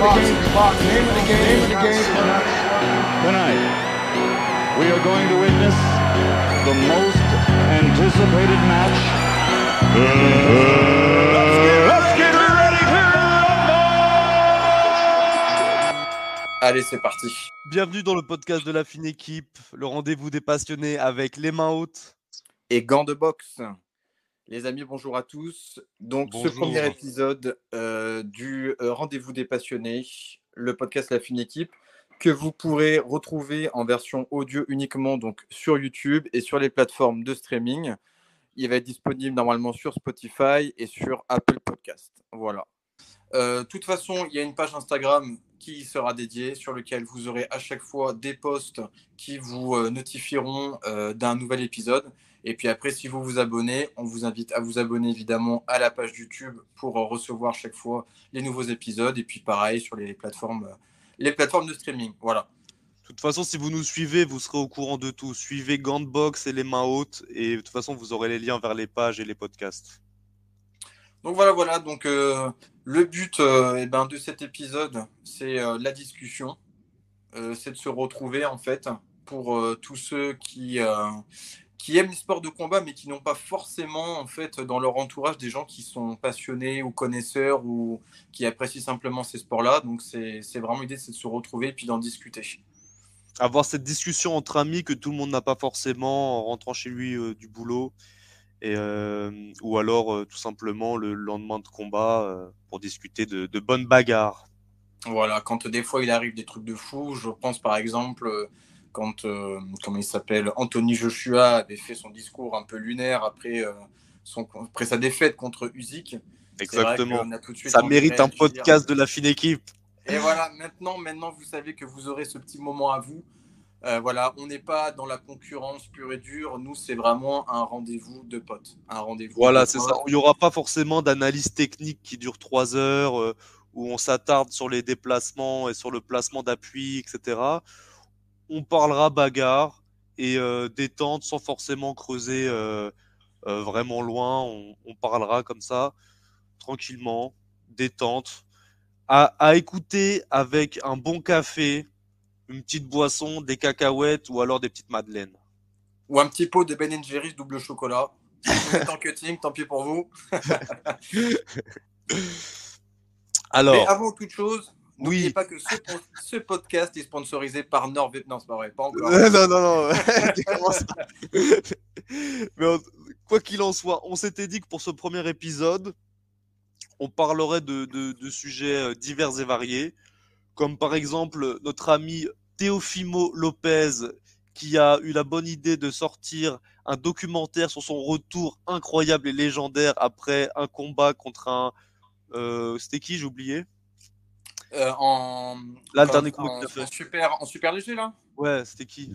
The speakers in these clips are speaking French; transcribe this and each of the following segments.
Name of the game. Name of the game. Name of the game. Tonight, we are going to witness the most anticipated match. Let's get ready to Allez, c'est parti. Bienvenue dans le podcast de la fine équipe, le rendez-vous des passionnés avec les mains hautes. Et gants de boxe. Les amis, bonjour à tous. Donc, ce premier épisode euh, du euh, Rendez-vous des passionnés, le podcast La Fine Équipe, que vous pourrez retrouver en version audio uniquement donc sur YouTube et sur les plateformes de streaming. Il va être disponible normalement sur Spotify et sur Apple Podcast. Voilà. Euh, De toute façon, il y a une page Instagram qui y sera dédiée, sur lequel vous aurez à chaque fois des posts qui vous notifieront euh, d'un nouvel épisode. Et puis après, si vous vous abonnez, on vous invite à vous abonner évidemment à la page YouTube pour euh, recevoir chaque fois les nouveaux épisodes. Et puis pareil sur les plateformes, euh, les plateformes de streaming. Voilà. De toute façon, si vous nous suivez, vous serez au courant de tout. Suivez Gantbox et les mains hautes, et de toute façon, vous aurez les liens vers les pages et les podcasts. Donc voilà, voilà. Donc euh, le but euh, eh ben, de cet épisode, c'est euh, la discussion. C'est de se retrouver en fait pour tous ceux qui, qui aiment les sports de combat, mais qui n'ont pas forcément en fait dans leur entourage des gens qui sont passionnés ou connaisseurs ou qui apprécient simplement ces sports-là. Donc c'est vraiment l'idée, c'est de se retrouver et puis d'en discuter. Avoir cette discussion entre amis que tout le monde n'a pas forcément en rentrant chez lui euh, du boulot, et, euh, ou alors euh, tout simplement le lendemain de combat pour discuter de, de bonnes bagarres. Voilà, quand des fois il arrive des trucs de fou, je pense par exemple quand, euh, comment il s'appelle, Anthony Joshua avait fait son discours un peu lunaire après, euh, son, après sa défaite contre Usyk. Exactement. Ça mérite un podcast de la fine équipe. Et voilà, maintenant, maintenant, vous savez que vous aurez ce petit moment à vous. Euh, voilà, on n'est pas dans la concurrence pure et dure. Nous, c'est vraiment un rendez-vous de potes. Un rendez-vous. Voilà, c'est ça. Il n'y aura pas forcément d'analyse technique qui dure trois heures, euh, où on s'attarde sur les déplacements et sur le placement d'appui, etc. On parlera bagarre et euh, détente sans forcément creuser euh, euh, vraiment loin. On, on parlera comme ça, tranquillement, détente, à, à écouter avec un bon café, une petite boisson, des cacahuètes ou alors des petites madeleines. Ou un petit pot de Ben Jerry's double chocolat. Êtes en cutting, tant pis pour vous. Alors, Mais avant toute chose, n'oubliez Oui. pas que ce, po- ce podcast est sponsorisé par NordVPN. Non, c'est pas vrai, pas encore. Euh, non, non, non. Mais quoi qu'il en soit, on s'était dit que pour ce premier épisode, on parlerait de, de- de sujets euh, divers et variés, comme par exemple notre ami Teofimo Lopez, qui a eu la bonne idée de sortir un documentaire sur son retour incroyable et légendaire après un combat contre un... euh, C'était qui, j'ai oublié? Euh, en, Là, le dernier combat en- en super, en super léger, là? Ouais, c'était qui?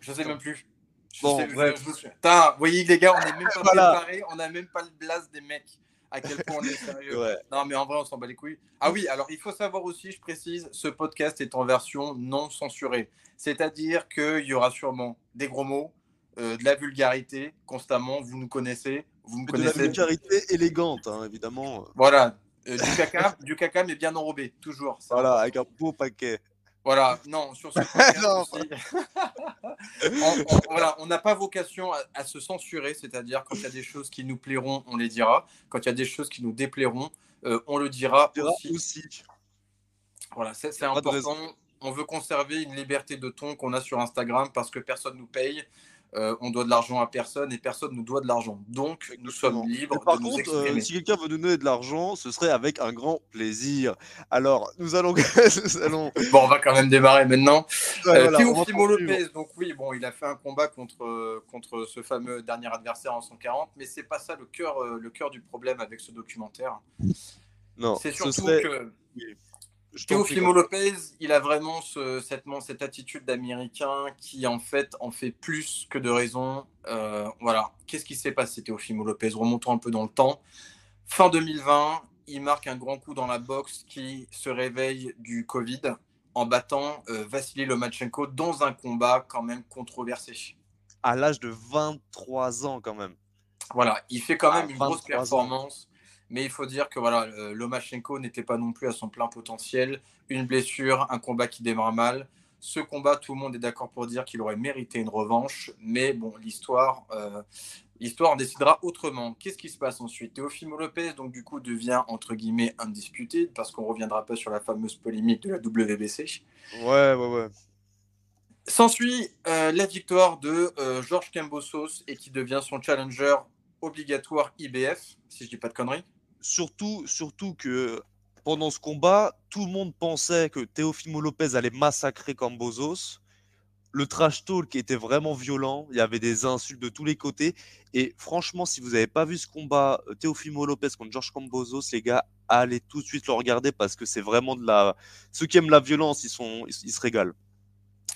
Je sais même plus. Je Bon, sais- bref. je. Putain, vous voyez, les gars, on n'est même pas Voilà. préparés, on n'a même pas le blast des mecs. À quel point on est sérieux. Ouais. Non, mais en vrai, on s'en bat les couilles. Ah oui, alors il faut savoir aussi, je précise, ce podcast est en version non censurée. C'est-à-dire qu'il y aura sûrement des gros mots, euh, de la vulgarité constamment. Vous nous connaissez. Vous me De la connaissez. vulgarité élégante, hein, évidemment. Voilà. Euh, du caca, du caca, mais bien enrobé, toujours. Ça. Voilà, avec un beau paquet. Voilà, non, sur ce on, on- voilà, on n'a pas vocation à, à se censurer, c'est-à-dire quand il y a des choses qui nous plairont, on les dira. Quand il y a des choses qui nous déplairont, euh, on le dira dira aussi. aussi. Voilà, c'est important. On veut conserver une liberté de ton qu'on a sur Instagram parce que personne nous paye. Euh, on doit de l'argent à personne et personne nous doit de l'argent. Donc, nous sommes libres par de nous contre, euh, si quelqu'un veut nous donner de l'argent, ce serait avec un grand plaisir. Alors, nous allons. nous allons... Bon, on va quand même démarrer maintenant. Ouais, Euh, voilà. Lopez, donc oui, bon, il a fait un combat contre, euh, contre ce fameux dernier adversaire en 140, mais c'est pas ça le cœur, le cœur du problème avec ce documentaire. Non, C'est ce surtout serait. que Teofimo Lopez, il a vraiment ce- cette, cette attitude d'américain qui en fait en fait plus que de raison. Euh, voilà, qu'est-ce qui s'est passé Teofimo Lopez Remontons un peu dans le temps. Fin 2020, il marque un grand coup dans la boxe qui se réveille du Covid en battant euh, Vassili Lomachenko dans un combat quand même controversé. à l'âge de 23 ans, quand même. Voilà, il fait quand même Ah, une grosse 23 ans. Mais il faut dire que voilà, euh, Lomachenko n'était pas non plus à son plein potentiel. Une blessure, un combat qui démarre mal. Ce combat, tout le monde est d'accord pour dire qu'il aurait mérité une revanche. Mais bon, l'histoire, euh, l'histoire en décidera autrement. Qu'est-ce qui se passe ensuite? Teofimo Lopez, donc du coup, devient entre guillemets indisputé parce qu'on reviendra pas sur la fameuse polémique de la WBC. Ouais, ouais, ouais. S'ensuit euh, la victoire de euh, Georges Cambosos et qui devient son challenger obligatoire IBF, si je dis pas de conneries. Surtout, surtout que pendant ce combat, tout le monde pensait que Teofimo Lopez allait massacrer Cambozos. Le trash talk était vraiment violent. Il y avait des insultes de tous les côtés. Et franchement, si vous n'avez pas vu ce combat euh, Teofimo Lopez contre Georges Cambozos, les gars, allez tout de suite le regarder parce que c'est vraiment de la. Ceux qui aiment la violence, ils, sont... ils se régalent.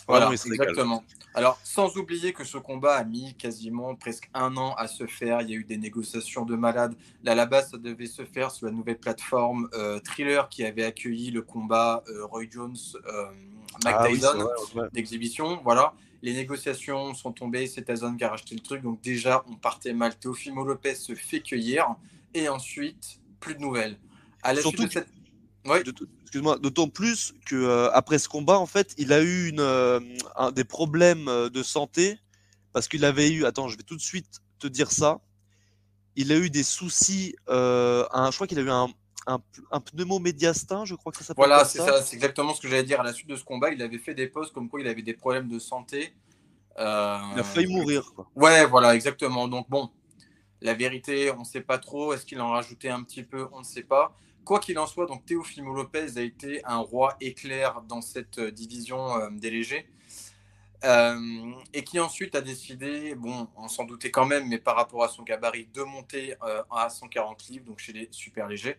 Voilà, Vraiment, exactement. Alors, sans oublier que ce combat a mis quasiment presque un an à se faire. Il y a eu des négociations de malades. Là, à la base, ça devait se faire sur la nouvelle plateforme euh, Thriller qui avait accueilli le combat euh, Roy Jones, euh, Ah oui, d'exhibition. Voilà. Les négociations sont tombées. C'est Tyson qui a racheté le truc. Donc, déjà, on partait mal. Teofimo Lopez se fait cueillir. Et ensuite, plus de nouvelles. À la Surtout suite de cette. Ouais. De- Excuse-moi, d'autant plus que euh, après ce combat, en fait, il a eu une, euh, un- des problèmes euh, de santé parce qu'il avait eu. Attends, je vais tout de suite te dire ça. Il a eu des soucis. euh, un- je crois qu'il a eu un, un, un pneumomédiastin, je crois que ça s'appelle. Voilà, c'est ça, c'est exactement ce que j'allais dire. À la suite de ce combat, il avait fait des posts comme quoi il avait des problèmes de santé. Il a failli mourir. Quoi. Ouais, voilà, exactement. Donc bon, la vérité, on ne sait pas trop. Est-ce qu'il en rajoutait un petit peu? On ne sait pas. Quoi qu'il en soit, donc Teofimo Lopez a été un roi éclair dans cette euh, division euh, des légers. Euh, et qui ensuite a décidé, bon, on s'en doutait quand même, mais par rapport à son gabarit, de monter euh, à 140 livres, donc chez les super légers.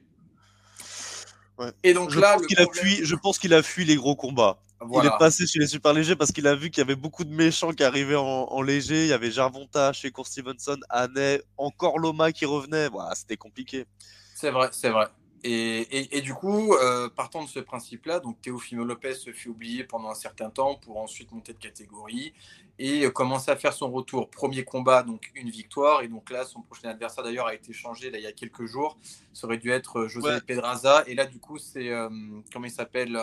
Ouais. Et donc Je, là, pense le qu'il a problème- fui, je pense qu'il a fui les gros combats. Il est passé chez les super légers parce qu'il a vu qu'il y avait beaucoup de méchants qui arrivaient en, en léger. Il y avait Jarvonta, chez Court Stevenson, Haney, encore Loma qui revenait. Voilà, c'était compliqué. C'est vrai, c'est vrai. Et, et, et du coup, euh, partant de ce principe-là, donc Teofimo Lopez se fait oublier pendant un certain temps pour ensuite monter de catégorie et euh, commencer à faire son retour. Premier combat, donc une victoire. Et donc là, son prochain adversaire d'ailleurs a été changé là, il y a quelques jours. Ça aurait dû être euh, José Ouais. Pedraza. Et là, du coup, c'est. euh, comment il s'appelle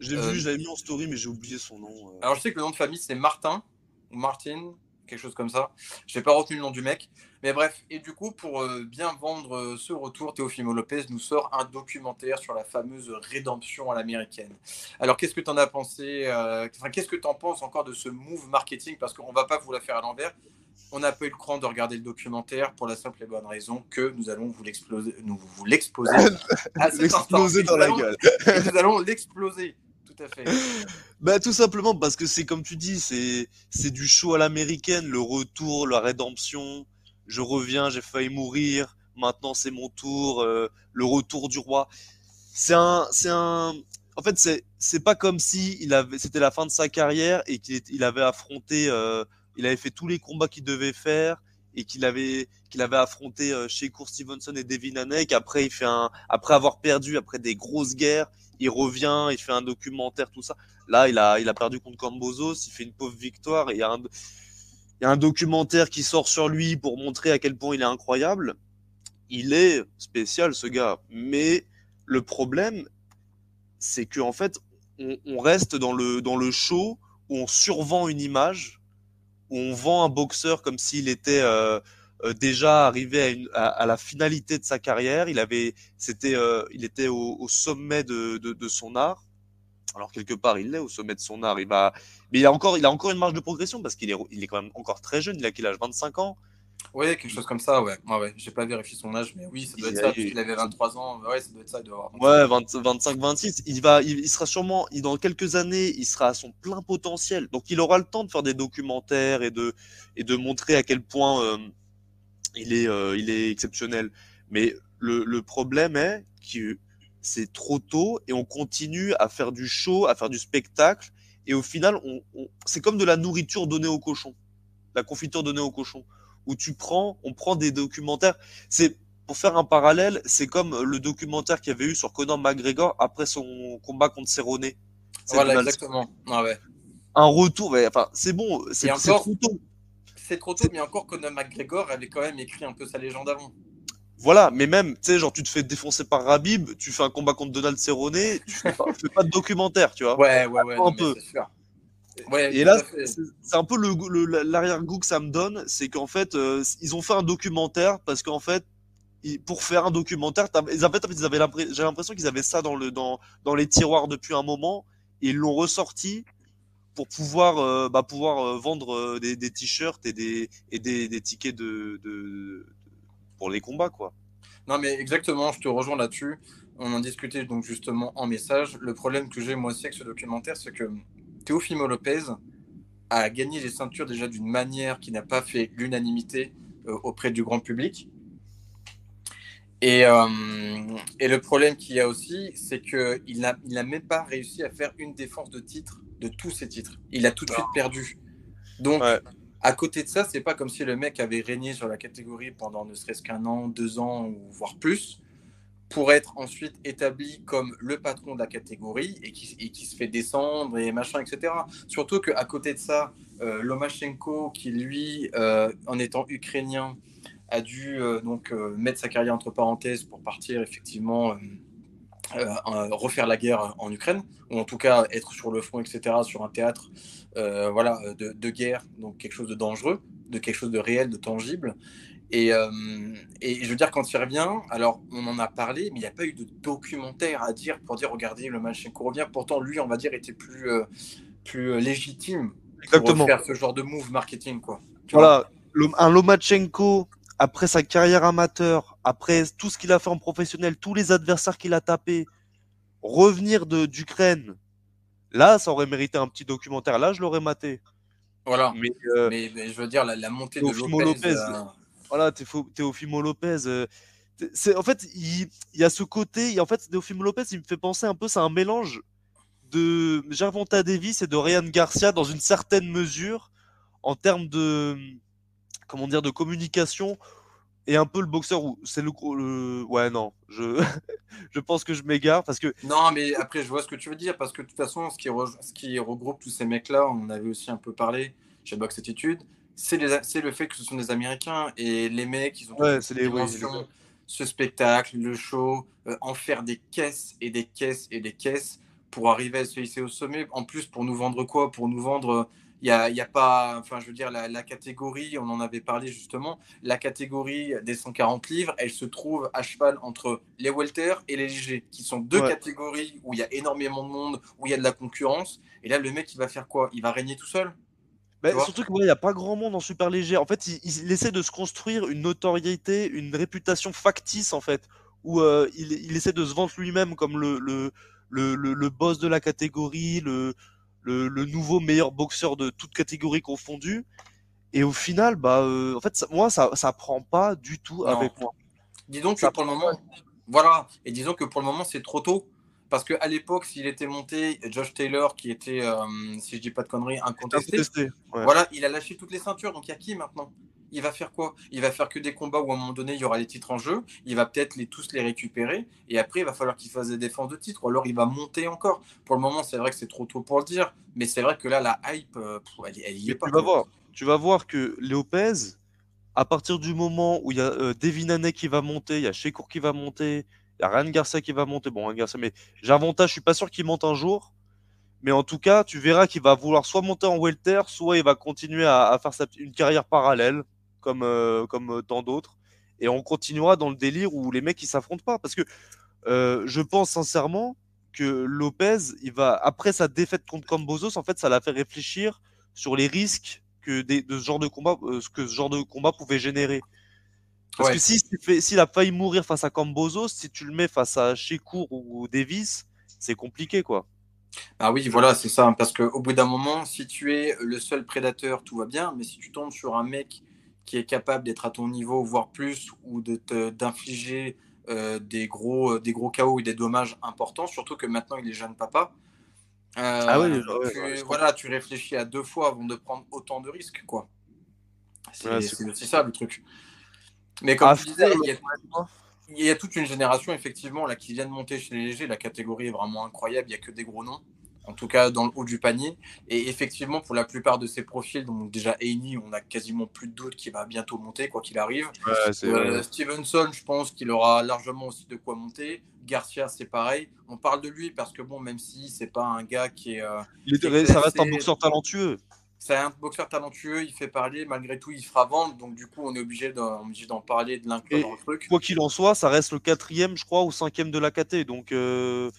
Je l'ai vu, je l'avais mis en story, mais j'ai oublié son nom. Alors, je sais que le nom de famille, c'est Martin, ou Martin, quelque chose comme ça. Je n'ai pas retenu le nom du mec. Mais bref, et du coup, pour euh, bien vendre euh, ce retour, Teofimo Lopez nous sort un documentaire sur la fameuse rédemption à l'américaine. Alors, qu'est-ce que tu en as pensé euh, enfin, Qu'est-ce que tu en penses encore de ce move marketing? Parce qu'on ne va pas vous la faire à l'envers. On n'a pas eu le cran de regarder le documentaire pour la simple et bonne raison que nous allons vous l'exploser, nous vous l'exposer instant. L'exploser dans la gueule. Nous allons l'exploser, tout à fait. Bah, tout simplement parce que c'est comme tu dis, c'est du show à l'américaine, le retour, la rédemption. Je reviens, j'ai failli mourir. Maintenant, c'est mon tour. euh, le retour du roi. C'est un, un. En fait, c'est pas comme si il avait, c'était la fin de sa carrière et qu'il avait affronté, euh, il avait fait tous les combats qu'il devait faire et qu'il avait avait affronté euh, chez Court Stevenson et Devin Haney. Après, il fait un, après avoir perdu, après des grosses guerres, il revient, il fait un documentaire, tout ça. Là, il a, il a perdu contre Cambozos, il fait une pauvre victoire. Et il y, a un, il y a un documentaire qui sort sur lui pour montrer à quel point il est incroyable. Il est spécial, ce gars. Mais le problème, c'est qu'en fait, on, on reste dans le, dans le show où on survend une image, où on vend un boxeur comme s'il était euh, euh, déjà arrivé à, une, à, à la finalité de sa carrière. Il avait, c'était, euh, il était au, au sommet de, de, de son art. Alors quelque part, il est au sommet de son art. Il va, mais il a encore, il a encore une marge de progression parce qu'il est, il est quand même encore très jeune. Il a quel âge? 25 ans? Oui, quelque chose comme ça, ouais. ouais, ouais. J'ai pas vérifié son âge, mais oui, ça doit être ça, a- puisqu'il avait 23 ans. Ouais, ça doit être ça, il doit avoir 25. Ouais, 20 25, 26. Il va, il, il sera sûrement, il- dans quelques années, il sera à son plein potentiel. Donc, il aura le temps de faire des documentaires et de, et de montrer à quel point euh, il est, euh, il est exceptionnel. Mais le, le problème est que c'est trop tôt et on continue à faire du show, à faire du spectacle. Et au final, on, on- c'est comme de la nourriture donnée aux cochons, la confiture donnée aux cochons, où tu prends, on prend des documentaires. C'est pour faire un parallèle, c'est comme le documentaire qu'il y avait eu sur Conor McGregor après son combat contre Cerrone. Voilà, Donald- exactement. Ah ouais. Un retour, enfin, c'est bon, c'est trop tôt. C'est trop tôt, mais encore Conor McGregor avait quand même écrit un peu sa légende avant. Voilà, mais même, tu sais, genre, tu te fais défoncer par Rabib, tu fais un combat contre Donald Cerrone, tu fais pas, fais pas de documentaire, tu vois. Ouais, ouais, ouais. un non, peu. Ouais, Et là, c'est un peu l'arrière-goût que ça me donne, c'est qu'en fait, euh, ils ont fait un documentaire parce qu'en fait, ils- pour faire un documentaire, ils, en fait, ils avaient l'impré- j'ai l'impression qu'ils avaient ça dans, le, dans, dans les tiroirs depuis un moment, et ils l'ont ressorti pour pouvoir, euh, bah, pouvoir euh, vendre euh, des, t-shirts et des, et des, tickets de, pour les combats, quoi. Non, mais exactement, je te rejoins là-dessus. On en discutait donc justement en message. Le problème que j'ai moi aussi avec ce documentaire, c'est que Teofimo Lopez a gagné les ceintures déjà d'une manière qui n'a pas fait l'unanimité auprès du grand public. Et, et le problème qu'il y a aussi, c'est qu'il n'a il n'a même pas réussi à faire une défense de titre de tous ses titres. Il a tout de suite perdu. Donc, Ouais. à côté de ça, c'est pas comme si le mec avait régné sur la catégorie pendant ne serait-ce qu'un an, deux ans, ou voire plus, pour être ensuite établi comme le patron de la catégorie et qui, et qui se fait descendre et machin, etc. Surtout qu'à côté de ça, euh, Lomachenko, qui lui, euh, en étant ukrainien, a dû euh, donc euh, mettre sa carrière entre parenthèses pour partir effectivement refaire la guerre en Ukraine, ou en tout cas être sur le front, etc., sur un théâtre euh, voilà, de, de guerre, donc quelque chose de dangereux, de quelque chose de réel, de tangible. Et, euh, et je veux dire, quand il revient, alors on en a parlé, mais il n'y a pas eu de documentaire à dire pour dire, regardez, le Malchenko revient. Pourtant, lui, on va dire, était plus, euh, plus euh, légitime pour Exactement. faire ce genre de move marketing, quoi. Tu Voilà, un Lomachenko, après sa carrière amateur, après tout ce qu'il a fait en professionnel, tous les adversaires qu'il a tapés, revenir d'Ukraine, là, ça aurait mérité un petit documentaire. Là, je l'aurais maté. Voilà. Mais euh, Mais, mais je veux dire, la, la montée de Lopez. Lopez, euh, voilà, Lopez. euh, en fait, il, il y a ce côté. et En fait, Teofimo Lopez, il me fait penser un peu, c'est un mélange de Gervonta Davis et de Ryan Garcia dans une certaine mesure en termes de comment dire de communication et un peu le boxeur où c'est le, gros- le ouais non je je pense que je m'égare parce que Non, mais après, je vois ce que tu veux dire, parce que de toute façon, ce qui, re- ce qui regroupe tous ces mecs-là, on en avait aussi un peu parlé chez Box Attitude, c'est les- c'est le fait que ce sont des Américains, et les mecs, ils ont Ouais, c'est les- oui, ce spectacle, le show, euh, en faire des caisses et des caisses et des caisses pour arriver à se hisser au sommet. En plus, pour nous vendre quoi? Pour nous vendre... Il n'y a, y a pas, enfin, je veux dire, la, la catégorie, on en avait parlé justement, la catégorie des 140 livres, elle se trouve à cheval entre les welter et les légers, qui sont deux Ouais. catégories où il y a énormément de monde, où il y a de la concurrence. Et là, le mec, il va faire quoi? Il va régner tout seul? Bah, surtout qu'il n'y a pas grand monde en super léger en fait il, il essaie de se construire une notoriété une réputation factice en fait où euh, il, il essaie de se vendre lui-même comme le le, le, le, le boss de la catégorie le, le, le nouveau meilleur boxeur de toute catégorie confondue et au final bah euh, en fait ça- moi ça ça prend pas du tout Non. avec moi Disons que Ça pour le moment, voilà, et disons que pour le moment, c'est trop tôt. Parce qu'à l'époque, s'il était monté, Josh Taylor, qui était, euh, si je dis pas de conneries, incontesté, Incontesté, ouais. voilà, il a lâché toutes les ceintures. Donc il y a qui maintenant? Il va faire quoi? Il va faire que des combats où à un moment donné, il y aura les titres en jeu. Il va peut-être les, tous les récupérer. Et après, il va falloir qu'il fasse des défenses de titres. Ou alors, il va monter encore. Pour le moment, c'est vrai que c'est trop tôt pour le dire. Mais c'est vrai que là, la hype, euh, elle, elle y est Mais pas. tu vas voir, tu vas voir que Lopez, à partir du moment où il y a euh, Devin qui va monter, il y a Shekour qui va monter, il y a Ryan Garcia qui va monter. Bon, Ryan Garcia, mais j'ai un avantage, je suis pas sûr qu'il monte un jour. Mais en tout cas, tu verras qu'il va vouloir soit monter en welter, soit il va continuer à, à faire sa, une carrière parallèle, comme, euh, comme euh, tant d'autres. Et on continuera dans le délire où les mecs ils s'affrontent pas. Parce que euh, je pense sincèrement que Lopez, il va, après sa défaite contre Cambozos, en fait, ça l'a fait réfléchir sur les risques que des, de ce genre de combat, euh, ce que ce genre de combat pouvait générer. Parce Ouais. que si s'il s'il a failli mourir face à Cambozos, si tu le mets face à Shekour ou Davis, c'est compliqué, quoi. Ah oui, voilà, c'est ça. Parce qu'au bout d'un moment, si tu es le seul prédateur, tout va bien. Mais si tu tombes sur un mec qui est capable d'être à ton niveau, voire plus, ou de te- d'infliger euh, des, gros, des gros chaos et des dommages importants, surtout que maintenant il est jeune papa. euh, Ah oui, tu, ouais, je voilà, tu réfléchis à deux fois avant de prendre autant de risques, quoi. C'est Ouais, aussi ça le truc. Mais comme Ah, tu disais, il y, a, il y a toute une génération effectivement là qui vient de monter chez les légers. La catégorie est vraiment incroyable. Il y a que des gros noms. En tout cas dans le haut du panier. Et effectivement, pour la plupart de ces profils, donc déjà Heini, on a quasiment plus de doute qu'il va bientôt monter, quoi qu'il arrive. Ouais, Euh, Stevenson, je pense qu'il aura largement aussi de quoi monter. Garcia, c'est pareil. On parle de lui parce que bon, même si c'est pas un gars qui est, euh, il est- c'est ça reste un boxeur talentueux. c'est un boxeur talentueux, il fait parler, malgré tout, il fera vendre. Donc du coup, on est obligé d'en parler, de l'inclure dans le truc. Quoi qu'il en soit, ça reste le quatrième, je crois, ou cinquième de la KT. Donc, euh,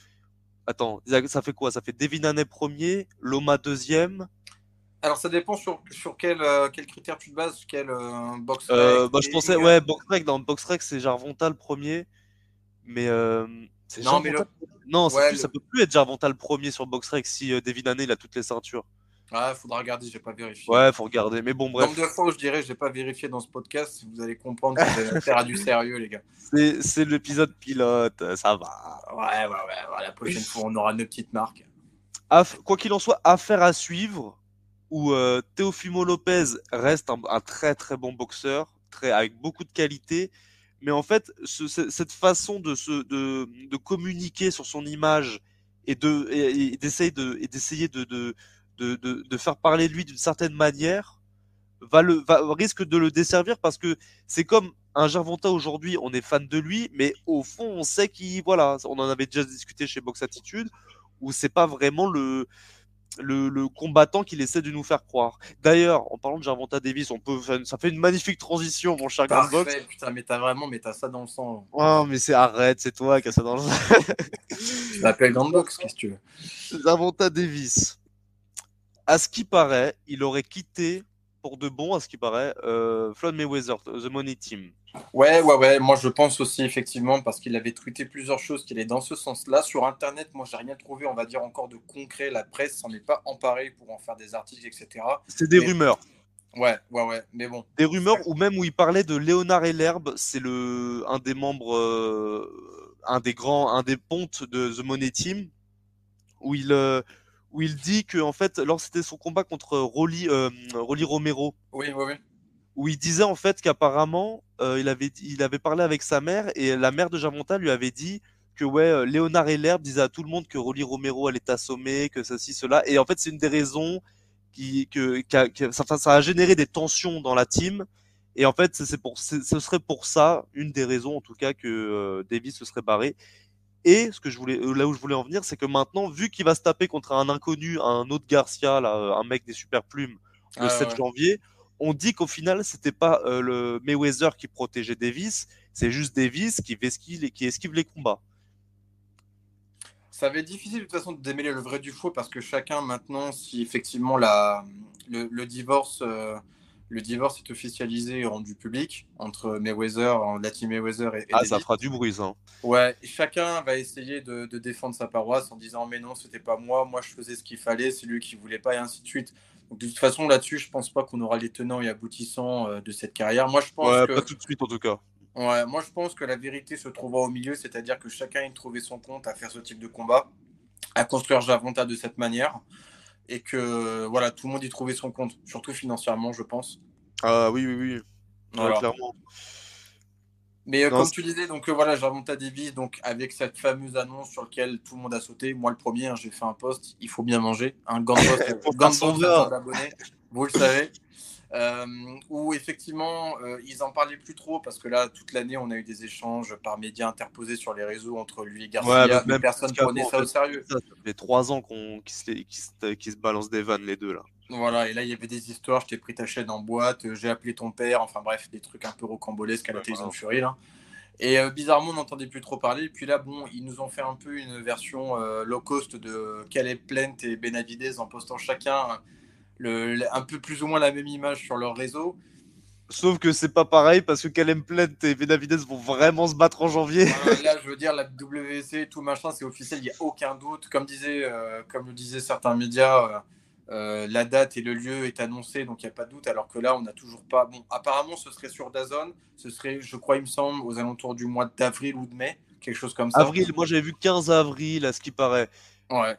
attends, ça fait quoi? Ça fait Devin Haney premier, Loma deuxième? Alors ça dépend sur, sur quel, euh, quel critère tu te bases, quel euh, box Euh, bah, je pensais, ouais, Boxrec, dans Boxrec, c'est Jarvonta le premier. Mais. Euh, c'est Non, mais Jarvonta- Non, c'est ouais, plus- le- ça peut plus être Jarvonta le premier sur Boxrec si euh, Devin Haney il a toutes les ceintures. Ah, faudra regarder, j'ai pas vérifié. Ouais, faut regarder. Mais bon, bref, Nombre de fois je dirais, j'ai pas vérifié dans ce podcast, vous allez comprendre que vous avez affaire à du sérieux, les gars. c'est l'épisode pilote, ça va. Ouais, ouais, ouais, ouais, la prochaine fois, on aura nos petites marques. Aff- quoi qu'il en soit, affaire à suivre. Où euh, Teofimo Lopez reste un, un très très bon boxeur, très avec beaucoup de qualité. Mais en fait, ce- ce- cette façon de, se, de, de communiquer sur son image et de et, et d'essayer de et d'essayer de, de, de, de, faire parler de lui d'une certaine manière va le va, risque de le desservir parce que c'est comme un Gervonta aujourd'hui, on est fan de lui, mais au fond, on sait qu'il voilà, on en avait déjà discuté chez Box Attitude où c'est pas vraiment le le, le combattant qu'il essaie de nous faire croire. D'ailleurs, en parlant de Gervonta Davis, on peut ça fait une magnifique transition, mon cher Grand Box. Parfait, putain, mais t'as vraiment, mais t'as ça dans le sang. Oh, mais c'est arrête, c'est toi qui as ça dans le Je m'appelle Gandbox, qu'est-ce que tu veux Gervonta Davis. À ce qui paraît, il aurait quitté pour de bon, à ce qui paraît, euh, Floyd Mayweather, The Money Team. Ouais, ouais, ouais, moi je pense aussi effectivement parce qu'il avait tweeté plusieurs choses qui allaient dans ce sens-là. Sur Internet, moi j'ai rien trouvé, on va dire encore de concret. La presse s'en est pas emparée pour en faire des articles, etc. C'est des Mais- rumeurs. Ouais, ouais, ouais, mais bon. Des rumeurs ou même où il parlait de Léonard Herbe, c'est le un des membres, euh, un des grands, un des pontes de The Money Team, où il euh, où il dit que en fait, lors c'était son combat contre Rolly, euh, Rolly Romero, Oui, oui, oui. où il disait en fait qu'apparemment euh, il avait il avait parlé avec sa mère et la mère de Javonta lui avait dit que ouais euh, Léonard Herbe disait à tout le monde que Rolly Romero allait assommer, que ceci cela. Et en fait c'est une des raisons qui que, que- ça, a généré des tensions dans la team. Et en fait c'est pour ce serait pour ça une des raisons en tout cas que euh, Davis se serait barré et ce que je voulais euh, là où je voulais en venir c'est que maintenant vu qu'il va se taper contre un inconnu un autre Garcia là euh, un mec des super plumes le Ah, 7 ouais. janvier on dit qu'au final c'était pas euh, le Mayweather qui protégeait Davis c'est juste Davis qui esquive, qui esquive les combats Ça va être difficile de toute façon de démêler le vrai du faux parce que chacun maintenant, si effectivement la, le, le divorce, euh, le divorce est officialisé et rendu public entre Mayweather, la team Mayweather et, et ah ça fera du bruit ça Ouais, chacun va essayer de, de défendre sa paroisse en disant mais non, c'était pas moi, moi je faisais ce qu'il fallait, c'est lui qui voulait pas et ainsi de suite. Donc, de toute façon, là-dessus, je pense pas qu'on aura les tenants et aboutissants euh, de cette carrière. Moi, je pense ouais que pas tout de suite en tout cas Ouais, moi je pense que la vérité se trouvera au milieu, c'est-à-dire que chacun ait trouvé son compte à faire ce type de combat, à construire Javonta de cette manière, et que voilà, tout le monde y trouvait son compte, surtout financièrement, je pense. ah oui oui oui. Ouais, clairement. Mais euh, Non, comme tu disais, donc euh, voilà, Javonta Davis, donc avec cette fameuse annonce sur laquelle tout le monde a sauté, moi le premier, hein, j'ai fait un post, il faut bien manger, un Faut gant de d'abonnés, vous le savez. Euh, où effectivement euh, ils en parlaient plus trop parce que là toute l'année on a eu des échanges par médias interposés sur les réseaux entre lui et Garcia, Ouais, mais même personne qu'avant, prenait en ça au sérieux. ça, ça fait trois ans qu'on qu'ils se, qu'ils se, balancent des vannes les deux là Voilà, et là il y avait des histoires, je t'ai pris ta chaîne en boîte, euh, j'ai appelé ton père, enfin bref, des trucs un peu rocambolesques à la Ouais, télévision. Fury là. Et euh, bizarrement on n'entendait plus trop parler, et puis là bon, ils nous ont fait un peu une version euh, low cost de Caleb Plant et Benavidez en postant chacun le, un peu plus ou moins la même image sur leur réseau. sauf que c'est pas pareil parce que Calem Plant et Benavidez vont vraiment se battre en janvier Voilà, là, je veux dire, la WC, tout machin, c'est officiel, il n'y a aucun doute. Comme, disait, euh, comme le disaient certains médias, euh, euh, la date et le lieu est annoncé, donc il n'y a pas de doute. Alors que là, on n'a toujours pas. Bon, apparemment, ce serait sur Dazone. Ce serait, je crois, il me semble, aux alentours du mois d'avril ou de mai, quelque chose comme ça. avril moi j'avais vu 15 avril à ce qui paraît Ouais.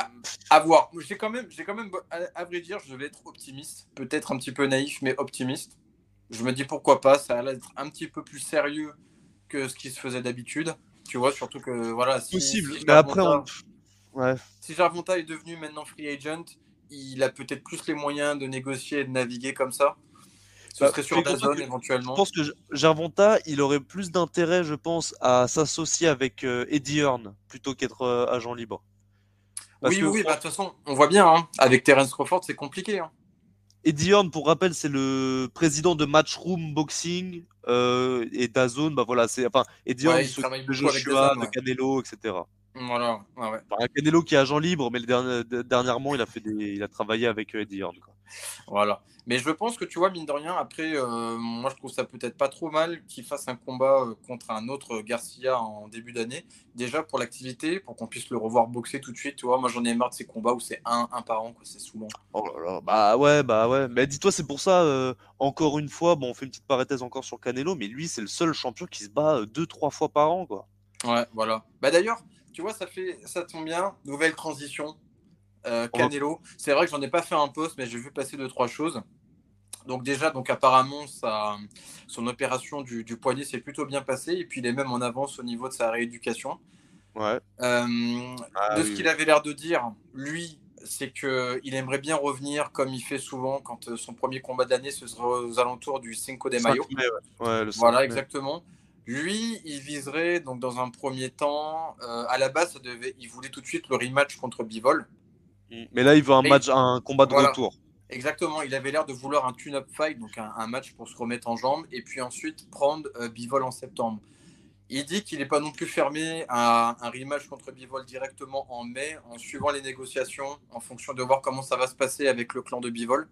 À, à voir. J'ai quand même, j'ai quand même, à, à vrai dire, je vais être optimiste, peut-être un petit peu naïf, mais optimiste. Je me dis pourquoi pas, ça a l'air d'être un petit peu plus sérieux que ce qui se faisait d'habitude. Tu vois, surtout que voilà, si, possible si mais après on... Javonta- Ouais. Si Jarvonta est devenu maintenant free agent, il a peut-être plus les moyens de négocier et de naviguer comme ça. Ce Bah, serait sur fais-toi Dazon que- Je éventuellement. pense que Jarvonta, il aurait plus d'intérêt, je pense, à s'associer avec euh, Eddie Hearn plutôt qu'être euh, agent libre. Parce Oui, que oui, bah, de toute façon, on voit bien, hein, avec Terence Crawford, c'est compliqué. hein. Eddie Hearn, pour rappel, c'est le président de Matchroom Boxing euh, et Dazone. Bah voilà, c'est enfin Eddie Ouais, Hearn, il il s'occupe de Joshua, de ouais. Canelo, etc. Voilà, ouais, ouais. Enfin, Canelo qui est agent libre, mais le dernier- de- dernièrement, il a fait des, il a travaillé avec Eddie Hearn. quoi. Voilà. Mais je pense que tu vois, mine de rien, après, euh, moi je trouve ça peut-être pas trop mal qu'il fasse un combat euh, contre un autre Garcia en début d'année. Déjà pour l'activité, pour qu'on puisse le revoir boxer tout de suite. Tu vois, moi j'en ai marre de ces combats où c'est un, un par an, quoi. C'est saoulant. Oh là là, bah ouais, bah ouais. Mais dis-toi, c'est pour ça, euh, encore une fois, bon, on fait une petite parenthèse encore sur Canelo, mais lui, c'est le seul champion qui se bat deux, trois fois par an, quoi. Ouais, voilà. Bah d'ailleurs, tu vois, ça fait, ça tombe bien. Nouvelle transition. Euh, Canelo. C'est vrai que j'en ai pas fait un post, mais j'ai vu passer deux trois choses. Donc déjà, donc apparemment, sa, son opération du, du poignet s'est plutôt bien passée et puis il est même en avance au niveau de sa rééducation. Ouais. Euh, Ah de oui, ce qu'il avait l'air de dire, lui, c'est qu'il aimerait bien revenir comme il fait souvent quand euh, son premier combat de l'année, ce sera aux alentours du Cinco de 5 Mayo. mai, ouais. Ouais, le 5 Voilà, exactement. Lui, il viserait donc dans un premier temps, euh, à la base, ça devait, il voulait tout de suite le rematch contre Bivol. Mm. Mais là, il veut un Et- match, un combat de Voilà. retour. Exactement, il avait l'air de vouloir un tune-up fight, donc un, un match pour se remettre en jambes, et puis ensuite prendre euh, Bivol en septembre. Il dit qu'il n'est pas non plus fermé à un rematch contre Bivol directement en mai, en suivant les négociations, en fonction de voir comment ça va se passer avec le clan de Bivol.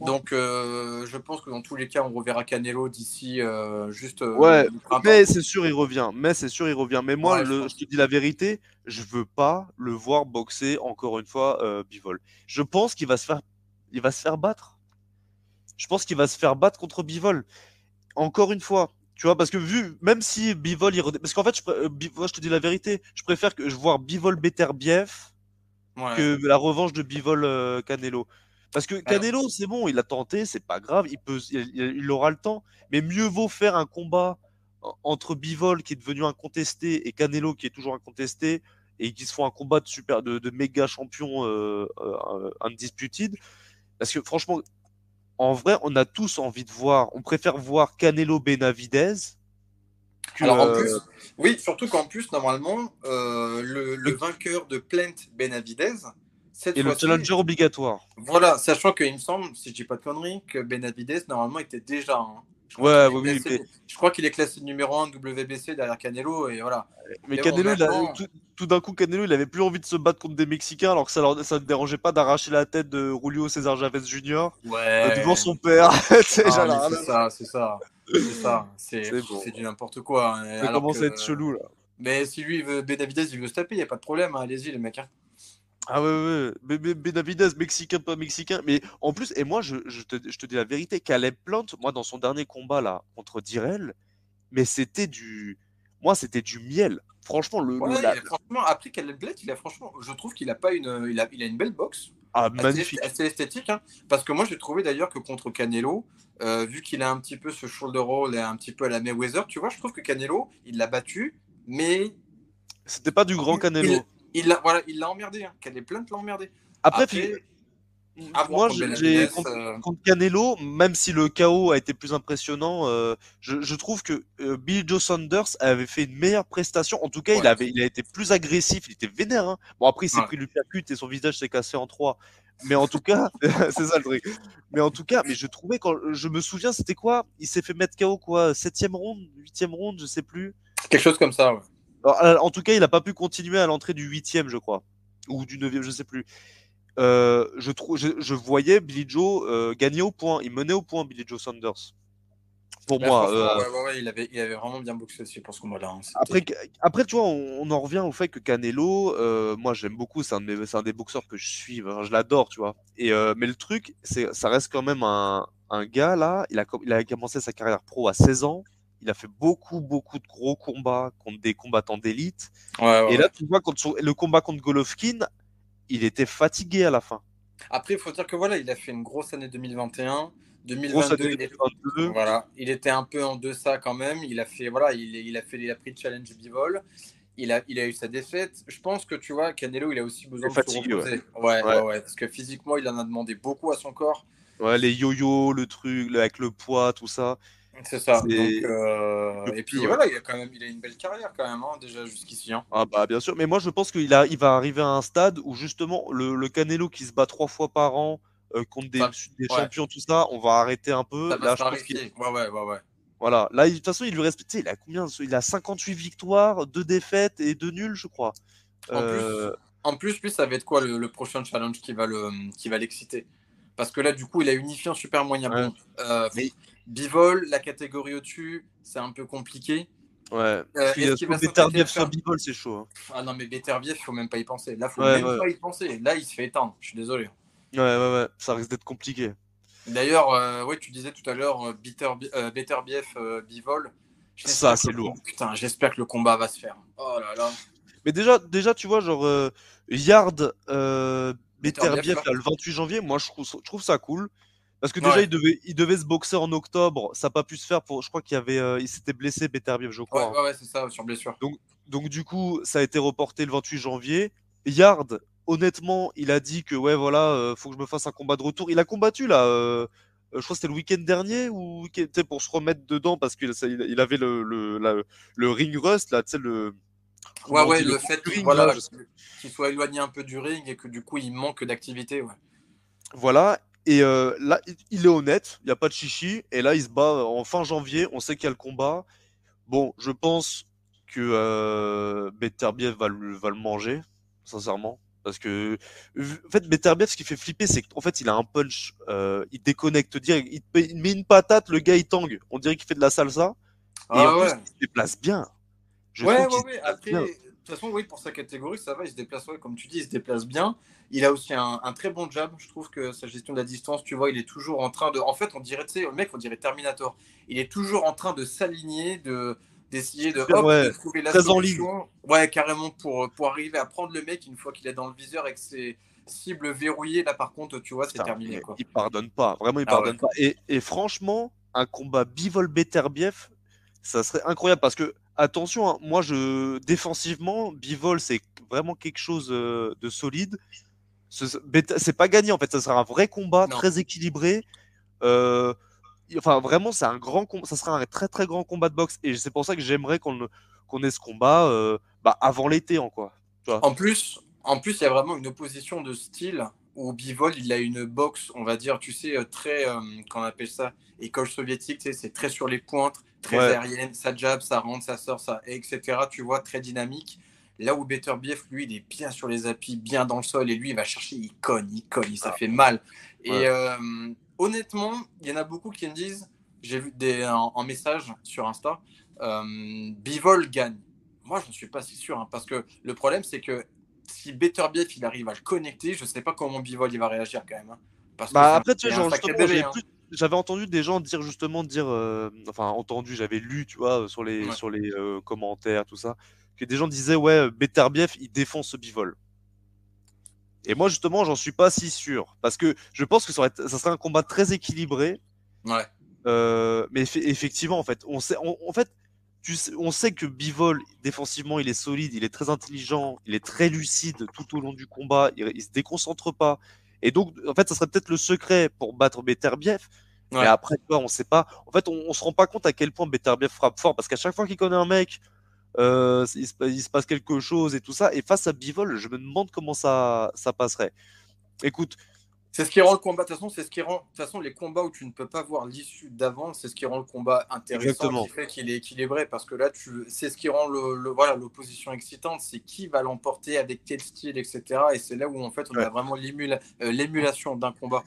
Donc, euh, je pense que dans tous les cas, on reverra Canelo d'ici euh, juste. euh, Ouais. Mais c'est sûr, il revient. Mais c'est sûr, il revient. Mais moi, Ouais, je le- pense. je te dis la vérité, je veux pas le voir boxer encore une fois Bivol. Je pense qu'il va se faire, il va se faire battre. Je pense qu'il va se faire battre contre Bivol. Encore une fois, tu vois, parce que vu, même si Bivol, il redé- parce qu'en fait, je, pré- Bi- moi, je te dis la vérité, je préfère que je voir Bivol Beterbiev Ouais. que la revanche de Bivol Canelo. Parce que Canelo, c'est bon, il a tenté, c'est pas grave, il peut, il, aura le temps. Mais mieux vaut faire un combat en- entre Bivol qui est devenu incontesté et Canelo qui est toujours incontesté et qui se font un combat de super, de, de méga champion euh, euh, undisputed. Parce que franchement, en vrai, on a tous envie de voir, on préfère voir Canelo Benavidez. Que, Alors en euh, plus, oui, surtout qu'en plus, normalement, euh, le, vainqueur de Plainte Benavidez, cette et le challenger obligatoire. voilà, sachant qu'il me semble, si je dis pas de conneries, que Benavidez, normalement, était déjà. hein. Je Ouais, oui, oui, classé- mais- Je crois qu'il est classé numéro 1 WBC derrière Canelo, et voilà. Mais bon, Canelo, il a- maintenant- tout, tout d'un coup, Canelo, il avait plus envie de se battre contre des Mexicains, alors que ça, leur, ça ne dérangeait pas d'arracher la tête de Julio César Chavez Jr. Ouais. devant son père. Ah, c'est ça, c'est ça. C'est ça. C'est bon. du n'importe quoi. hein. Ça commence que- à être chelou, là. Mais si lui, il veut, Benavidez, il veut se taper, il n'y a pas de problème. hein. Allez-y, les mecs. hein. Ah ouais, ouais. Mais- mais mexicain, pas mexicain. Mais en plus, et moi, je, je te, je te dis la vérité, Caleb Plant, moi, dans son dernier combat, là, contre Direl, mais c'était du. Moi, c'était du miel. Franchement, le. le- Ouais, la- il a- franchement, après Caleb Blett, il a franchement, je trouve qu'il a pas une, il a, il a une belle boxe. Ah, assez- magnifique. Assez, esthétique, hein. parce que moi j'ai trouvé d'ailleurs que contre Canelo, euh, vu qu'il a un petit peu ce shoulder roll et un petit peu à la Mayweather, tu vois, je trouve que Canelo, il l'a battu, mais C'était pas du grand Canelo. Il l'a voilà, il l'a emmerdé. Hein. Caleb Plant l'a emmerdé. Après, Après, voir moi, contre j'ai contre, euh, contre Canelo, même si le KO a été plus impressionnant, euh, je, je trouve que euh, Bill Joe Saunders avait fait une meilleure prestation. En tout cas, il avait, il a été plus agressif, il était vénère. hein. Bon, après, il s'est Ouais. pris le percute et son visage s'est cassé en trois. Mais en tout cas, c'est ça le truc. Mais en tout cas, mais je trouvais quand je me souviens, c'était quoi? Il s'est fait mettre KO quoi? Septième round, huitième round, je sais plus. quelque chose comme ça. ouais. Alors, euh, en tout cas, il n'a pas pu continuer à l'entrée du huitième, je crois, ou du neuvième, je sais plus. Euh, je, je, je voyais Billy Joe euh, gagner au point. Il menait au point, Billy Joe Saunders. Pour moi. euh, ouais, ouais, ouais, il, avait, il avait vraiment bien boxé aussi pour ce combat-là. hein. Après, après, tu vois, on, on en revient au fait que Canelo, euh, moi j'aime beaucoup, c'est un, de des boxeurs que je suis, enfin, je l'adore, tu vois. Et, mais le truc, c'est, ça reste quand même un, un gars là, il a, il a commencé sa carrière pro à 16 ans, il a fait beaucoup, beaucoup de gros combats contre des combattants d'élite. Ouais, ouais, Et là, tu vois, quand son- le combat contre Golovkin, il était fatigué à la fin. Après, il faut dire que voilà, il a fait une grosse année 2021. Grosse 2022, année il est- 2022. Voilà, il était un peu en deçà quand même. Il a fait, voilà, il, il a fait, il a pris le challenge Bivol. il a, il a eu sa défaite. Je pense que tu vois, Canelo, il a aussi besoin Il de fatigué, se reposer. Ouais. Ouais, Ouais. ouais, parce que physiquement, il en a demandé beaucoup à son corps. Ouais, les yo-yo, le truc, avec le poids, tout ça. C'est ça. Donc, euh, Et puis ouais. voilà, il a quand même, il a une belle carrière quand même, hein, déjà jusqu'ici. hein. Ah bah bien sûr, mais moi je pense qu'il a, il va arriver à un stade où justement le, le Canelo qui se bat trois fois par an euh, contre des, Ça- des ouais. champions, tout ça, on va arrêter un peu. Ça Là, je pense qu'il-. Ouais, ouais, ouais, ouais. Voilà, là, de toute façon, il lui reste. tu sais, Il a combien Il a 58 victoires, 2 défaites et 2 nuls, je crois. En Euh, plus, en plus, lui, ça va être quoi le, le prochain challenge qui va le, qui va l'exciter? Parce que là, du coup, il a unifié un super moyen. Ouais. Bon, euh, Mais- Bivol, la catégorie au-dessus, c'est un peu compliqué. ouais. Euh, Beterbiev faire- sur Bivol, c'est chaud. hein. Ah non, mais Beterbiev, il faut même pas y penser. Là, faut Ouais, même ouais. pas y penser. Là, il se fait éteindre. Je suis désolé. Ouais, ouais, ouais, ça risque d'être compliqué. D'ailleurs, euh, ouais, tu disais tout à l'heure, euh, euh, Beterbiev, Bivol. Ça, c'est lourd. Putain, j'espère que le combat va se faire. Oh là là. Mais déjà, déjà tu vois, genre, Yard, Beterbiev, le 28 janvier, moi, je trouve, je trouve ça cool. Parce que Ouais. déjà, il, devait, il devait se boxer en octobre, ça n'a pas pu se faire pour. Je crois qu'il avait, euh, il s'était blessé, Beterbiev, je Ouais, crois. ouais, ouais, c'est ça, sur blessure. Donc du coup, ça a été reporté le 28 janvier. Yard, honnêtement, il a dit que ouais, voilà, euh, faut que je me fasse un combat de retour. Il a combattu là, euh, je crois que c'était le week-end dernier ou pour se remettre dedans parce qu'il il avait le, le, la- le ring rust là, tu sais le. Ouais, ouais, le le fait qu'il voilà, qu'il soit éloigné un peu du ring et que du coup, il manque d'activité. Ouais. Voilà. Et euh, là, il- est honnête, il n'y a pas de chichi. Et là, il se bat en fin janvier. On sait qu'il y a le combat. Bon, je pense que euh, Beterbiev va le, va le manger, sincèrement. Parce que, en fait, Beterbiev, ce qui fait flipper, c'est qu'en fait, il a un punch, euh, il déconnecte direct. Il, met- il met une patate, le gars, il tangue. On dirait qu'il fait de la salsa. Et Ah en ouais. plus, il se déplace bien. Je ouais, ouais, ouais. Après, toute façon, oui, pour sa catégorie, ça va, il se déplace, ouais, comme tu dis, il se déplace bien. Il a aussi un, un très bon jab. Je trouve que sa gestion de la distance, tu vois, il est toujours en train de. En fait, on dirait, tu sais, le mec, on dirait Terminator. Il est toujours en train de s'aligner, de d'essayer de, hop, Ouais, de trouver la solution. Ouais, carrément pour, pour arriver à prendre le mec une fois qu'il est dans le viseur et que ses cibles verrouillées. Là, par contre, tu vois, c'est terminé. Quoi. Il pardonne pas, vraiment il Ah pardonne ouais. pas. Et, et franchement, un combat Bivol Beterbiev, ça serait incroyable parce que attention, hein, moi je défensivement, Bivol c'est vraiment quelque chose euh, de solide. C'est pas gagné en fait, ça sera un vrai combat Non. très équilibré. Euh, enfin vraiment, c'est un grand combat, ça sera un très très grand combat de boxe et c'est pour ça que j'aimerais qu'on ait ce combat euh, bah, avant l'été en quoi. En plus, en plus, il y a vraiment une opposition de style où Bivol, il a une boxe, on va dire, tu sais, très, euh, qu'on appelle ça, école soviétique, tu sais, c'est très sur les pointes, très Ouais. aérienne, ça jab, ça rentre, ça sort, ça, etc. Tu vois, très dynamique. Là où Beterbiev, lui, il est bien sur les appuis, bien dans le sol, et lui, il va chercher, il cogne, il cogne, ça Ah. fait mal. Et Ouais. euh, honnêtement, il y en a beaucoup qui me disent, j'ai vu des, en, en message sur Insta, euh, Bivol gagne. Moi, je ne suis pas si sûr, hein, parce que le problème, c'est que si Beterbiev il arrive à le connecter, je ne sais pas comment Bivol il va réagir quand même. hein. Parce que Bah un- après, tu sais, genre, j'avais hein. plus- j'avais entendu des gens dire justement dire, euh, enfin entendu, j'avais lu, tu vois, sur les Ouais. sur les euh, commentaires, tout ça, que des gens disaient ouais, Beterbiev, il défend ce bivol. Et moi justement, j'en suis pas si sûr parce que je pense que ça, aurait ça serait un combat très équilibré. Ouais. Euh, mais effe- effectivement, en fait, on sait, on- en fait, tu sais, on sait que Bivol, défensivement, il est solide, il est très intelligent, il est très lucide tout au long du combat, il, il se déconcentre pas. Et donc, en fait, ça serait peut-être le secret pour battre Beterbiev. Ouais. Mais après, tu vois, on sait pas. En fait, on, on se rend pas compte à quel point Beterbiev frappe fort parce qu'à chaque fois qu'il connaît un mec, euh, il, se, il se passe quelque chose et tout ça. Et face à Bivol, je me demande comment ça, ça passerait. Écoute, C'est ce qui rend le combat. De toute façon, c'est ce qui rend. De toute façon, les combats où tu ne peux pas voir l'issue d'avance, c'est ce qui rend le combat intéressant, Exactement. qui fait qu'il est équilibré. Parce que là, tu, c'est ce qui rend le, le- voilà l'opposition excitante. C'est qui va l'emporter, avec quel style, etc. Et c'est là où en fait on Ouais. a vraiment euh, l'émulation d'un combat.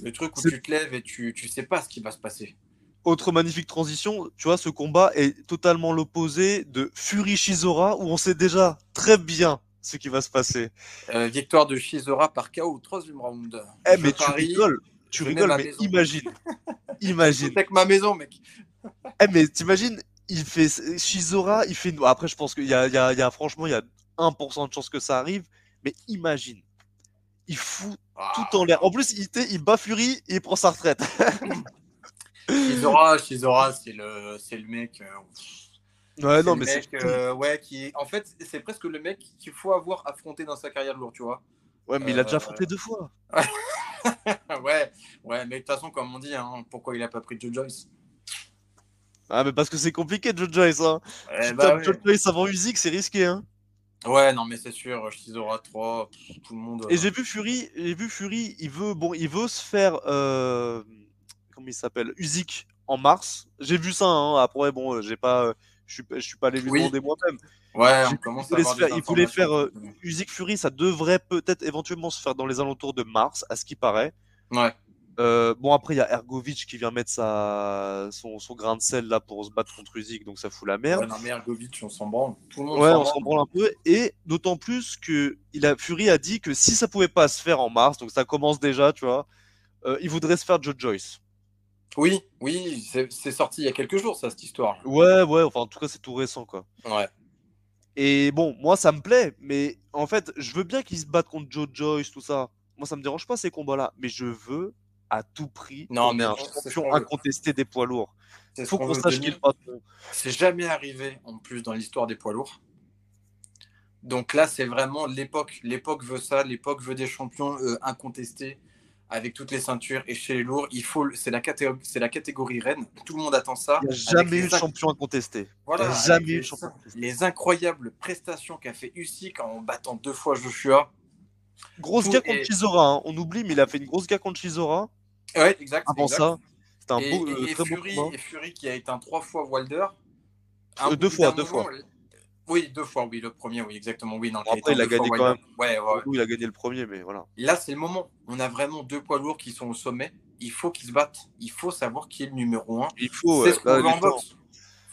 Le truc où tu te lèves et tu, tu sais pas ce qui va se passer. Autre magnifique transition, tu vois, ce combat est totalement l'opposé de Fury Shizora, où on sait déjà très bien ce qui va se passer. Euh, victoire de Shizora par KO au troisième round. Eh, mais tu rigoles, tu rigoles, ma mais maison. imagine, imagine. C'est avec ma maison, mec. Eh, mais t'imagines, il fait Shizora, il fait. Après, je pense qu'il y y, y a, franchement, il y a 1% de chance que ça arrive, mais imagine, il fout Ah. tout en l'air. En plus, il, il bat Fury et il prend sa retraite. Shizora, Shizora, c'est le, c'est le mec. euh, Ouais, non, le mais mec, c'est. euh, ouais, qui en fait, c'est presque le mec qu'il faut avoir affronté dans sa carrière de lourd, tu vois. Ouais, mais il a déjà euh, affronté deux fois. ouais, ouais, mais de toute façon, comme on dit, hein, pourquoi il a pas pris Joe Joyce? Ah, mais parce que c'est compliqué, Joe Joyce. Hein. Eh Tu bah tapes ouais. Joe Joyce avant Usyk, c'est risqué. Hein. Ouais, non, mais c'est sûr, Shizora 3, pff, tout le monde. Et euh, j'ai vu Fury, j'ai vu Fury, il veut, bon, il veut se faire, euh, comment il s'appelle, Usyk en mars. J'ai vu ça. Hein. Après, bon, euh, j'ai pas, je suis, pas- je suis pas allé lui Oui. demander moi-même. Ouais, on commence il à voulait faire- il voulait faire, euh, Fury, ça devrait peut-être éventuellement se faire dans les alentours de mars, à ce qui paraît. Ouais. Euh, bon, après, il y a Ergovic qui vient mettre sa, son, son grain de sel là pour se battre contre Usyk, donc ça fout la merde. Ouais, non, mais Ergovic, on s'en branle. Tout le monde Ouais, s'en on s'en branle. un peu. Et d'autant plus que il a, Fury a dit que si ça pouvait pas se faire en mars, donc ça commence déjà, tu vois, euh, il voudrait se faire Joe Joyce. Oui, oui, c'est c'est sorti il y a quelques jours, ça, cette histoire. Ouais, ouais, enfin en tout cas c'est tout récent quoi. Ouais. Et bon, moi ça me plaît, mais en fait, je veux bien qu'il se batte contre Joe Joyce, tout ça. Moi ça me dérange pas ces combats-là, mais je veux à tout prix Non, mais champion incontesté des poids lourds. C'est ce Faut qu'on sache Denis. qui est le patron. C'est jamais arrivé en plus dans l'histoire des poids lourds. Donc là, c'est vraiment l'époque. L'époque veut ça. L'époque veut des champions euh, incontestés avec toutes les ceintures. Et chez les lourds, il faut. C'est la catégorie, c'est la catégorie reine. Tout le monde attend ça. Il n'y a Avec jamais eu de champion incontesté. Voilà, Il jamais eu les, champion incontesté. les incroyables prestations qu'a fait Usyk en battant deux fois Joshua. Grosse gars contre Chisora, hein. on oublie, mais il a fait une grosse gars contre Chisora. Ouais, exact. Avant exact. ça, c'était un et, beau, et- euh, et très beau Fury, et Fury qui a éteint trois fois Wilder. Euh, Un deux fois, deux moment, fois. Oui, deux fois, oui, le premier, oui, exactement. Oui, non, Bon, après, il a gagné quand Wilder. Ouais, ouais, ouais. Nous, il a gagné le premier, mais voilà. Là, c'est le moment. On a vraiment deux poids lourds qui sont au sommet. Il faut qu'ils se battent. Il faut savoir qui est le numéro un. Il faut, c'est ce qu'on veut en boxe.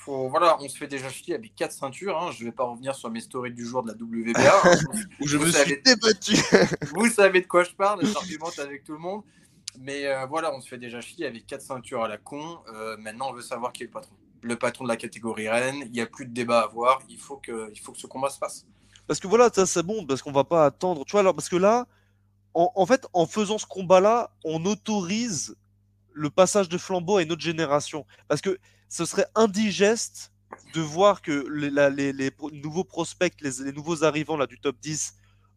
Faut, voilà, on se fait déjà chier avec quatre ceintures. Hein. Je ne vais pas revenir sur mes stories du jour de la WBA. hein. Où je Vous me savez- suis débattu. Vous savez de quoi je parle, j'argumente avec tout le monde. Mais euh, voilà, on se fait déjà chier avec quatre ceintures à la con. Euh, maintenant, on veut savoir qui est le patron. Le patron de la catégorie reine. Il n'y a plus de débat à avoir. Il faut que, il faut que ce combat se fasse. Parce que voilà, ça c'est bon, parce qu'on va pas attendre. Tu vois, alors, parce que là, en, en fait, en faisant ce combat-là, on autorise le passage de flambeau à une autre génération. Parce que ce serait indigeste de voir que les, la- les- les pro- nouveaux prospects, les, les nouveaux arrivants là, du top 10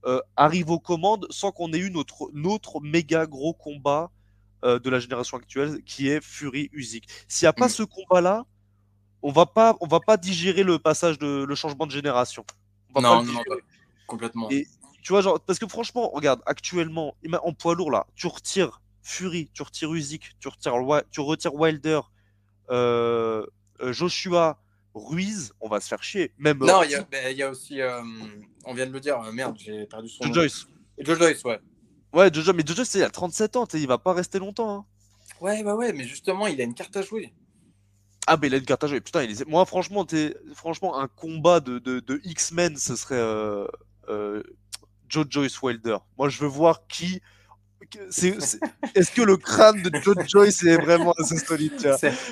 euh, arrivent aux commandes sans qu'on ait eu notre, notre méga gros combat euh, de la génération actuelle qui est Fury Usyk. S'il n'y a pas Mm. ce combat-là, on va pas, on va pas digérer le passage de le changement de génération. On va pas Non, non, complètement. Et tu vois, genre, parce que franchement, regarde, actuellement, en poids lourd, là, tu retires Fury, tu retires Usyk, tu retires, tu retires Wilder, euh, euh, Joshua, Ruiz, on va se faire chier. Même Non, euh, il y, a- ben, il y a aussi, euh, on vient de le dire, merde, j'ai perdu son Joe. Joyce. Joe Joyce, ouais. Ouais, Jojo, mais Jojo, c'est il a 37 ans, il va pas rester longtemps. hein. Ouais, bah ouais, mais justement, il a une carte à jouer. Ah, mais il a une carte à jouer. Putain, il est... moi, franchement, t'es... franchement, un combat de, de, de X-Men, ce serait euh, Joe Joyce Wilder. Moi, je veux voir qui. Est-ce que le crâne de Joe Joyce est vraiment assez solide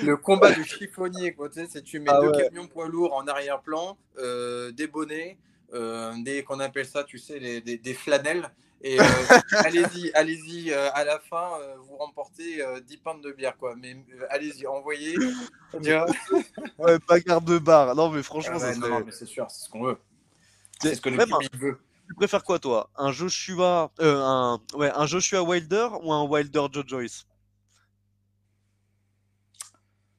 le combat de chiffonnier, quoi. Tu sais, tu mets Ah deux ouais. camions poids lourds en arrière-plan, euh, des bonnets, euh, des qu'on appelle ça, tu sais, les- des, des flanelles. Et euh, allez-y, allez-y, euh, à la fin, euh, vous remportez euh, 10 pintes de bière, quoi. Mais allez-y, envoyez. Ouais, bagarre de bar. Non, mais franchement, Ah ça ouais, serait. non, non, mais c'est sûr, c'est ce qu'on veut. C'est- ce que le même un- public veut. Tu préfères quoi, toi? Un Joshua, euh, un, ouais, un Joshua Wilder ou un Wilder Joe Joyce?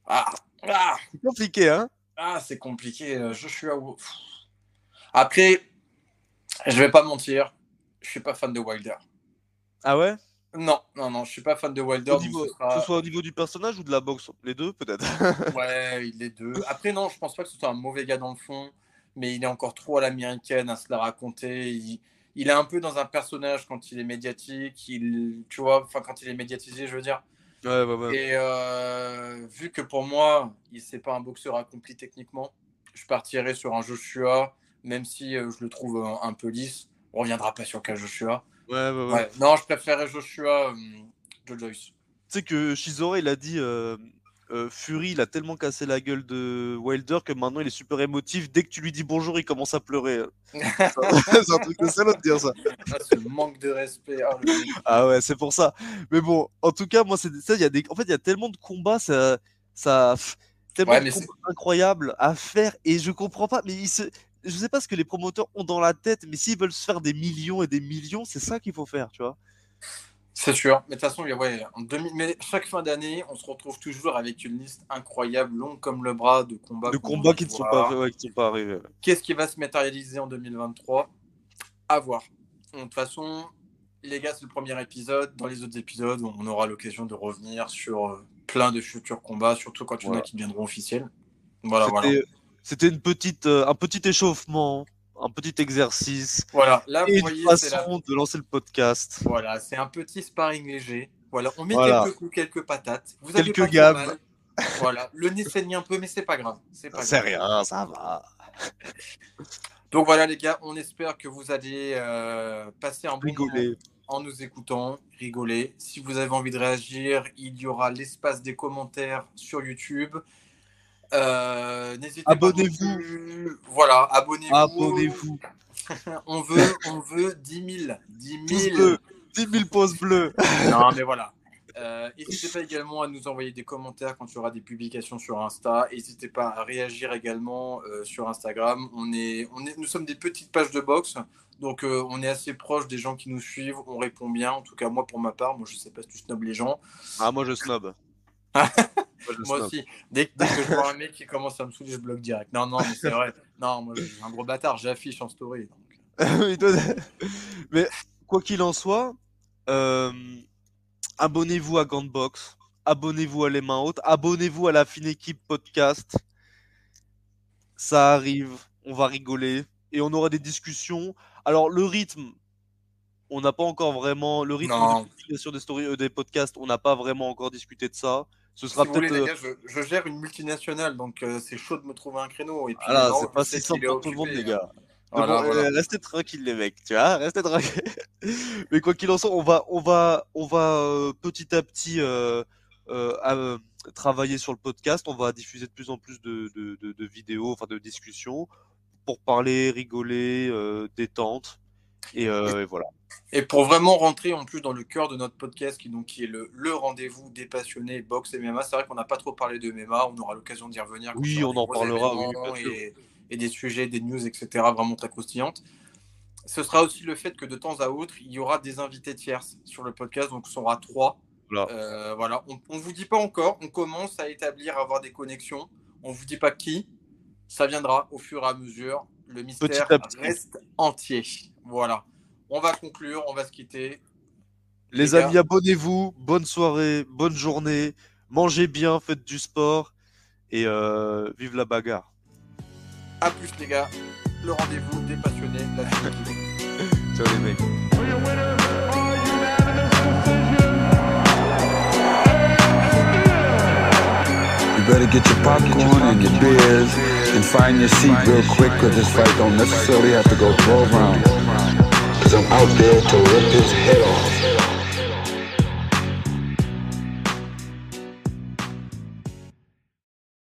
Ah, ah, C'est compliqué, hein? Ah, c'est compliqué. euh, Joshua. Après, je vais pas mentir, je suis pas fan de Wilder. Ah ouais? Non, non, non, je suis pas fan de Wilder. Au donc niveau- ce sera- Que ce soit au niveau du personnage ou de la boxe? Les deux, peut-être. Ouais, il est deux. Après, non, je pense pas que ce soit un mauvais gars dans le fond, mais il est encore trop à l'américaine à se la raconter. Il, il est un peu dans un personnage quand il est médiatique, il, tu vois, enfin quand il est médiatisé, je veux dire. Ouais, ouais, ouais. Et euh, vu que pour moi, il c'est pas un boxeur accompli techniquement, je partirais sur un Joshua, même si euh, je le trouve un, un peu lisse. On reviendra pas sur quel Joshua. Ouais, ouais, ouais. Ouais. Non, je préférais Joshua, euh, Joe Joyce. Tu sais que Shizore, il a dit euh, Fury, il a tellement cassé la gueule de Wilder que maintenant il est super émotif. Dès que tu lui dis bonjour, il commence à pleurer. c'est un truc de salaud de dire ça. Ah, ce manque de respect. Ah, le. Ah ouais, c'est pour ça. Mais bon, en tout cas, moi, c'est ça. Il y a des, en fait, il y a tellement de combats, ça, ça, tellement Ouais, de mais combats incroyables à faire et je comprends pas. Mais se... je sais pas ce que les promoteurs ont dans la tête, mais s'ils veulent se faire des millions et des millions, c'est ça qu'il faut faire, tu vois. C'est sûr. Mais de toute façon, il y a- ouais, en 2000 mais chaque fin d'année, on se retrouve toujours avec une liste incroyable, longue comme le bras, de combats. De combats qui ne sont pas, ouais, qui ne sont pas arrivés. Qu'est-ce qui va se matérialiser en 2023 À voir. De toute façon, les gars, c'est le premier épisode. Dans les autres épisodes, on aura l'occasion de revenir sur euh, plein de futurs combats, surtout quand il y en a qui deviendront officiels. Voilà, voilà. C'était c'était une petite, euh, un petit échauffement, un petit exercice Voilà, là, et vous une voyez, c'est la... façon de lancer le podcast. Voilà, c'est un petit sparring léger. Voilà, on met Voilà. quelques coups, quelques patates. Vous avez Quelques pas trop gammes. Voilà, le nez saigne un peu, mais c'est pas grave. C'est pas grave. rien, ça va. Donc voilà, les gars, on espère que vous allez euh, passer un bon moment en nous écoutant, rigoler. Si vous avez envie de réagir, il y aura l'espace des commentaires sur YouTube. Euh, N'hésitez pas non Abonnez-vous. Voilà, abonnez-vous. Abonnez-vous. On veut, on veut 10 000. 10 Pouce 000. bleu. 10 000 pouces bleus. Non, mais voilà. Euh, N'hésitez pas également à nous envoyer des commentaires quand il y aura des publications sur Insta. N'hésitez pas à réagir également euh, sur Instagram. On est, on est, nous sommes des petites pages de boxe, donc euh, on est assez proche des gens qui nous suivent. On répond bien. En tout cas, moi pour ma part, moi je sais pas si tu snobs les gens. Ah, moi je snob. Moi, aussi, dès, dès que je vois un mec qui commence à me saouler, je bloque direct. Non, non, mais c'est vrai. Non, moi je suis un gros bâtard. J'affiche en story. donc. Mais quoi qu'il en soit, euh, abonnez-vous à Gantbox, abonnez-vous à Les Mains Hautes, abonnez-vous à la fine équipe podcast. Ça arrive, on va rigoler et on aura des discussions. Alors le rythme, on n'a pas encore vraiment le rythme Non. de publication des stories, euh, des podcasts, on n'a pas vraiment encore discuté de ça. Ce sera Si peut-être. euh, je, je gère une multinationale, donc euh, c'est chaud de me trouver un créneau. Et puis, voilà, non, c'est pas si simple pour tout le monde, les hein. gars. Mais Voilà, bon, voilà. euh, restez tranquilles les mecs, tu vois, restez tranquilles. Mais quoi qu'il en soit, on va, on va, on va euh, petit à petit à, travailler sur le podcast. On va diffuser de plus en plus de, de, de, de vidéos, enfin de discussions, pour parler, rigoler, détente, et, euh, et voilà. Et pour vraiment rentrer en plus dans le cœur de notre podcast, qui, donc, qui est le, le rendez-vous des passionnés boxe et MMA, c'est vrai qu'on n'a pas trop parlé de MMA, on aura l'occasion d'y revenir. Oui, aura on en parlera, oui, et, et des sujets, des news, etc. vraiment très croustillantes. Ce sera aussi le fait que de temps à autre, il y aura des invités tierces sur le podcast, donc ce sera trois. Voilà. Euh, voilà. On ne vous dit pas encore, on commence à établir, à avoir des connexions. On ne vous dit pas qui, ça viendra au fur et à mesure. Le mystère Petit à petit. reste entier. Voilà. On va conclure, on va se quitter. Les, amis, abonnez-vous. Bonne soirée, bonne journée. Mangez bien, faites du sport et euh, vive la bagarre. À plus les gars. Le rendez-vous des passionnés. La. Ciao les mecs. For your winner by unanimous decision. You better get your popcorn and your beers and find your seat real quick because this fight don't necessarily have to go 12 rounds. Cause I'm out there to rip his head off.